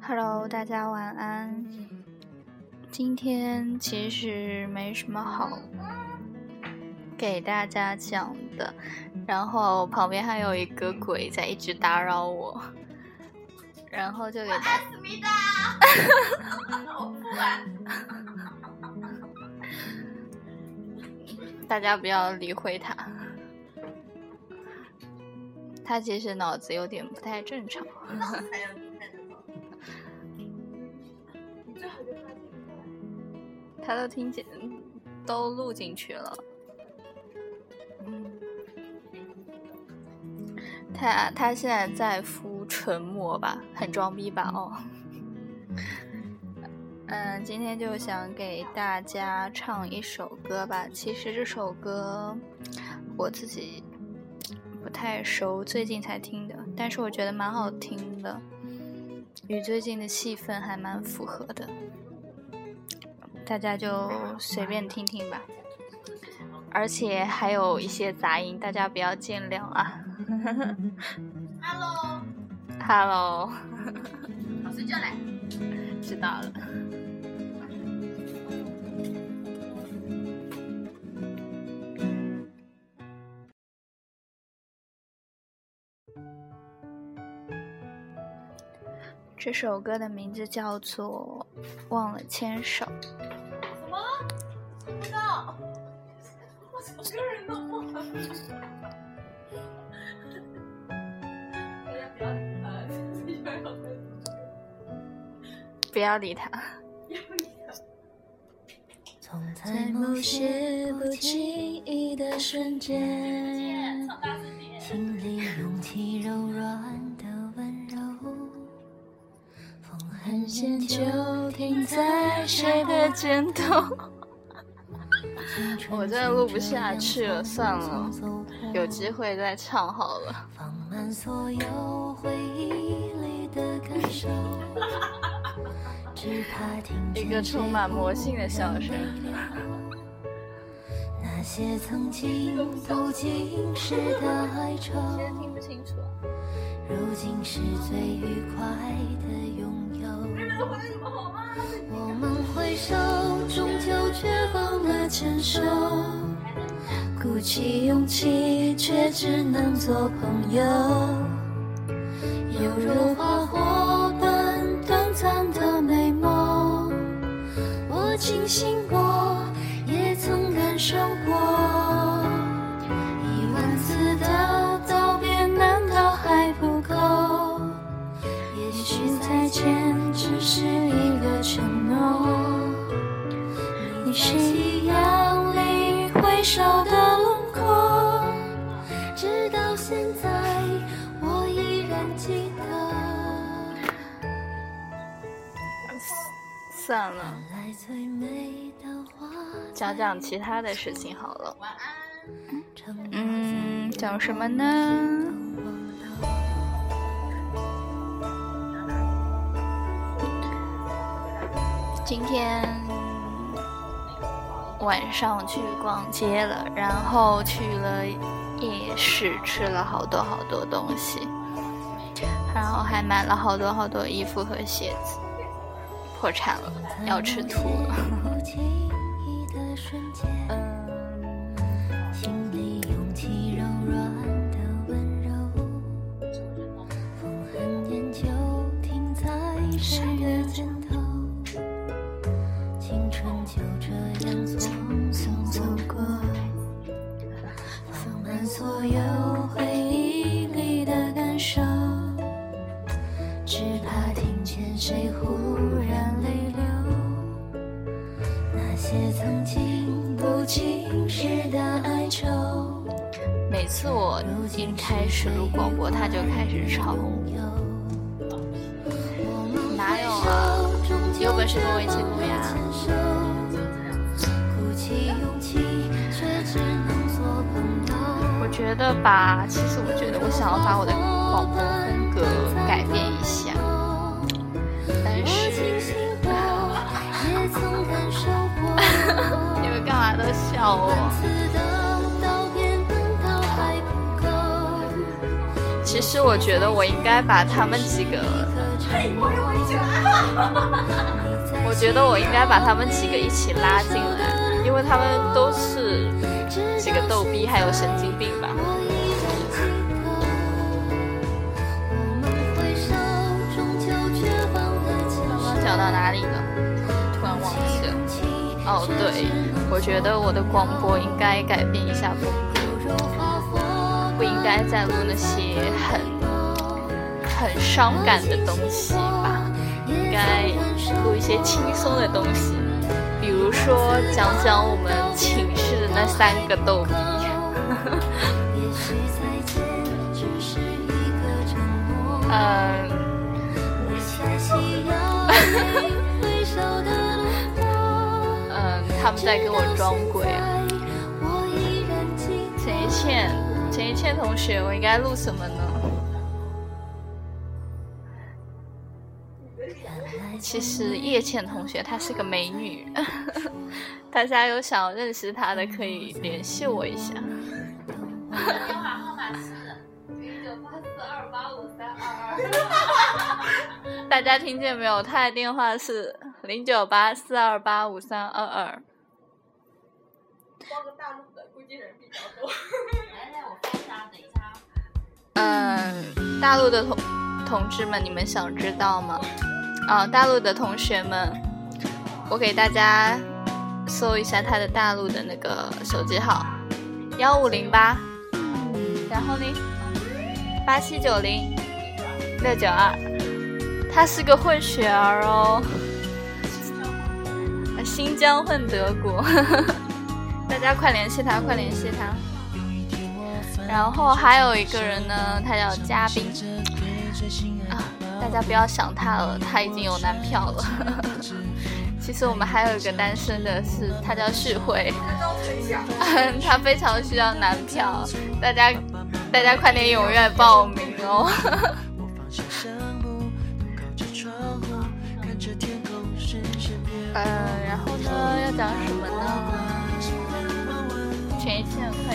Hello，大家晚安。今天其实没什么好给大家讲的，然后旁边还有一个鬼在一直打扰我，然后就给大思密达，我不玩。大家不要理会他，他其实脑子有点不太正常。他都听见，都录进去了。他他现在在敷唇膜吧，很装逼吧？哦。嗯，今天就想给大家唱一首歌吧。其实这首歌我自己不太熟，最近才听的，但是我觉得蛮好听的，与最近的气氛还蛮符合的。大家就随便听听吧，而且还有一些杂音，大家不要见谅啊。Hello，Hello，好睡觉嘞。知道了。这首歌的名字叫做《忘了牵手》。什么不要理他。总在某些不经意的瞬间，心里涌起柔软的温柔。风很险，就停在谁的肩头。我真的录不下去了，算了，有机会再唱好了。一个充满魔性的笑声。那些曾经不经事的哀愁，听不清楚。如今是最愉快的拥有。我们挥手，终究却忘了牵手。鼓起勇气，却只能做朋友。我庆幸我也曾感受过。一万次的道别，难道还不够？也许再见只是一个承诺。你是夕阳里挥手的轮廓，直到现在我依然记得。算了，讲讲其他的事情好了。晚安。嗯，讲什么呢？今天晚上去逛街了，然后去了夜市，吃了好多好多东西，然后还买了好多好多衣服和鞋子。破产了，要吃土了。每次我一开始录广播，他就开始吵。哪有啊？有本事跟我一起录呀！我觉得吧，其实我觉得我想要把我的广播风格改变一下，但是。你们干嘛都笑我。其实我觉得我应该把他们几个，我觉得我应该把他们几个一起拉进来，因为他们都是几个逗逼，还有神经病吧。刚刚讲到哪里了？突然忘记了。哦，对，我觉得我的广播应该改变一下风格。不应该再录那些很很伤感的东西吧，应该录一些轻松的东西，比如说讲讲我们寝室的那三个逗逼。嗯，嗯，他们在跟我装鬼啊，陈一倩。陈一倩同学，我应该录什么呢？其实叶倩同学她是个美女，大家有想认识她的可以联系我一下。电话号码是零九八四二八五三二二。大家听见没有？她的电话是零九八四二八五三二二。报个大陆的，估计人比较多。嗯，大陆的同同志们，你们想知道吗？啊，大陆的同学们，我给大家搜一下他的大陆的那个手机号，幺五零八，然后呢，八七九零六九二，他是个混血儿哦，新疆混德国，大家快联系他，快联系他。然后还有一个人呢，他叫嘉宾啊，大家不要想他了，他已经有男票了。其实我们还有一个单身的，是他叫旭辉，他非常需要男票，大家大家快点踊跃报名哦。嗯，然后呢，要讲什么呢？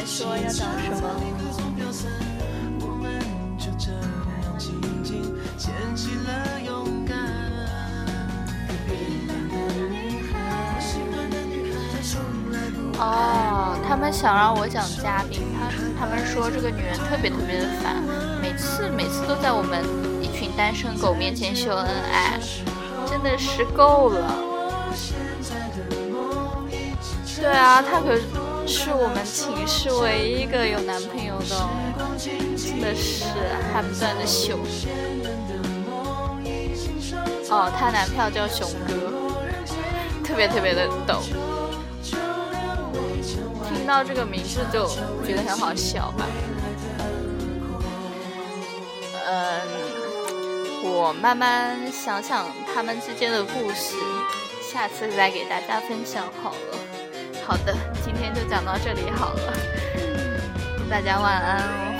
说要讲什么？哦，他们想让我讲嘉宾，他他们说这个女人特别特别的烦，每次每次都在我们一群单身狗面前秀恩爱，真的是够了。对啊，他可是是我们寝室唯一一个有男朋友的，真的是还不断的秀。哦，他男票叫熊哥，特别特别的逗。听到这个名字就觉得很好笑吧？嗯，我慢慢想想他们之间的故事，下次再给大家分享好了。好的，今天就讲到这里好了，大家晚安哦。